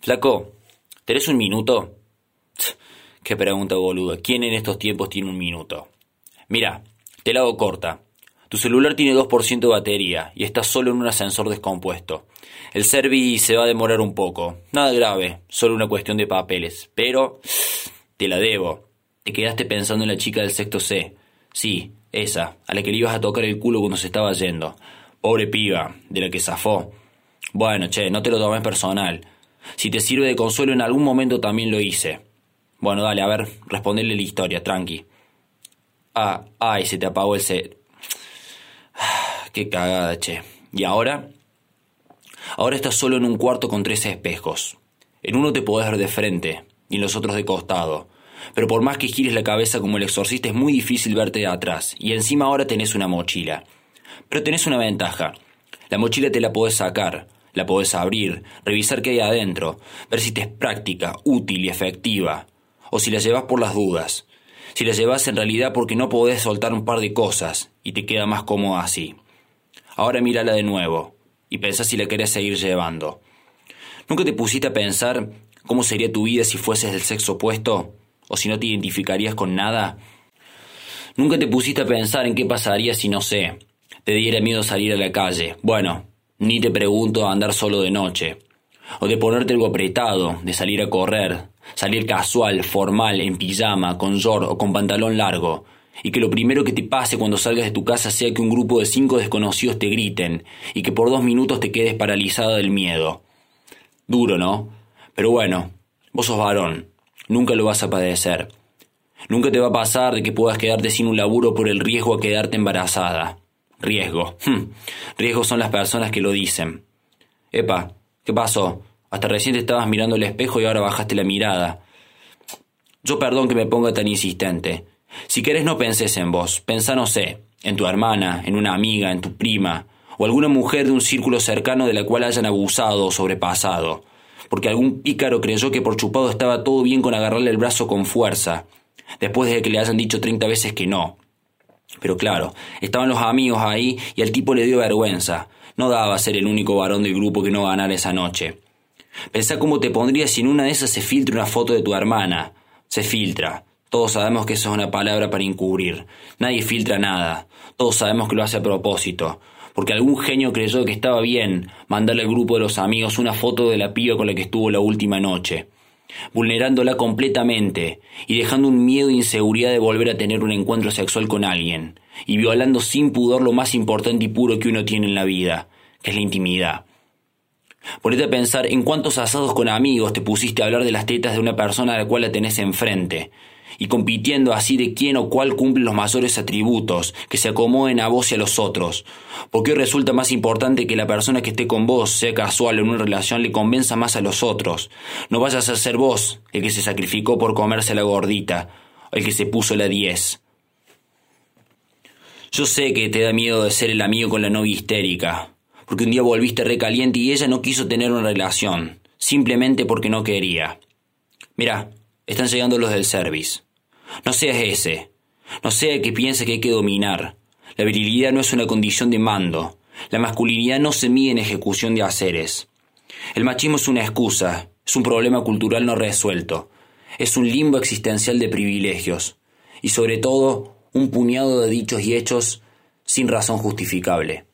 Flaco, ¿tenés un minuto? Qué pregunta boluda. ¿Quién en estos tiempos tiene un minuto? Mira, te la hago corta. Tu celular tiene 2% de batería y estás solo en un ascensor descompuesto. El service se va a demorar un poco. Nada grave, solo una cuestión de papeles. Pero te la debo. Te quedaste pensando en la chica del sexto C. Sí, esa, a la que le ibas a tocar el culo cuando se estaba yendo. Pobre piba, de la que zafó. Bueno, che, no te lo tomes personal. Si te sirve de consuelo, en algún momento también lo hice. Bueno, dale, a ver, responderle la historia, tranqui. Ah, ay, se te apagó el set. Qué cagada, che. ¿Y ahora? Ahora estás solo en un cuarto con tres espejos. En uno te podés ver de frente y en los otros de costado. Pero por más que gires la cabeza como el exorcista es muy difícil verte de atrás. Y encima ahora tenés una mochila. Pero tenés una ventaja. La mochila te la podés sacar, la podés abrir, revisar qué hay adentro, ver si te es práctica, útil y efectiva. O si la llevas por las dudas. Si la llevas en realidad porque no podés soltar un par de cosas y te queda más cómodo así. Ahora mírala de nuevo y pensá si la querés seguir llevando. ¿Nunca te pusiste a pensar cómo sería tu vida si fueses del sexo opuesto? ¿O si no te identificarías con nada? ¿Nunca te pusiste a pensar en qué pasaría si, no sé, te diera miedo salir a la calle? Bueno, ni te pregunto a andar solo de noche. O de ponerte algo apretado, de salir a correr, salir casual, formal, en pijama, con short o con pantalón largo, y que lo primero que te pase cuando salgas de tu casa sea que un grupo de cinco desconocidos te griten y que por dos minutos te quedes paralizada del miedo. Duro, ¿no? Pero bueno, vos sos varón, nunca lo vas a padecer. Nunca te va a pasar de que puedas quedarte sin un laburo por el riesgo a quedarte embarazada. Riesgo. Hm. Riesgos son las personas que lo dicen. Epa, ¿qué pasó? Hasta recién te estabas mirando el espejo y ahora bajaste la mirada. Yo perdón que me ponga tan insistente. Si querés no penses en vos, pensá, no sé, en tu hermana, en una amiga, en tu prima, o alguna mujer de un círculo cercano de la cual hayan abusado o sobrepasado, porque algún pícaro creyó que por chupado estaba todo bien con agarrarle el brazo con fuerza, después de que le hayan dicho treinta veces que no. Pero claro, estaban los amigos ahí y al tipo le dio vergüenza. No daba ser el único varón del grupo que no ganara esa noche. Pensá cómo te pondrías si en una de esas se filtra una foto de tu hermana. Se filtra. Todos sabemos que eso es una palabra para encubrir. Nadie filtra nada. Todos sabemos que lo hace a propósito. Porque algún genio creyó que estaba bien mandarle al grupo de los amigos una foto de la piba con la que estuvo la última noche, vulnerándola completamente y dejando un miedo e inseguridad de volver a tener un encuentro sexual con alguien, y violando sin pudor lo más importante y puro que uno tiene en la vida, que es la intimidad. Ponete a pensar en cuántos asados con amigos te pusiste a hablar de las tetas de una persona a la cual la tenés enfrente, y compitiendo así de quién o cuál cumple los mayores atributos, que se acomoden a vos y a los otros. Porque hoy resulta más importante que la persona que esté con vos, sea casual o en una relación, le convenza más a los otros. No vayas a ser vos el que se sacrificó por comerse la gordita, el que se puso la diez. Yo sé que te da miedo de ser el amigo con la novia histérica, porque un día volviste recaliente y ella no quiso tener una relación, simplemente porque no quería. Mira, están llegando los del service. No seas ese. No sea que piense que hay que dominar. La virilidad no es una condición de mando. La masculinidad no se mide en ejecución de haceres. El machismo es una excusa, es un problema cultural no resuelto, es un limbo existencial de privilegios y sobre todo un puñado de dichos y hechos sin razón justificable.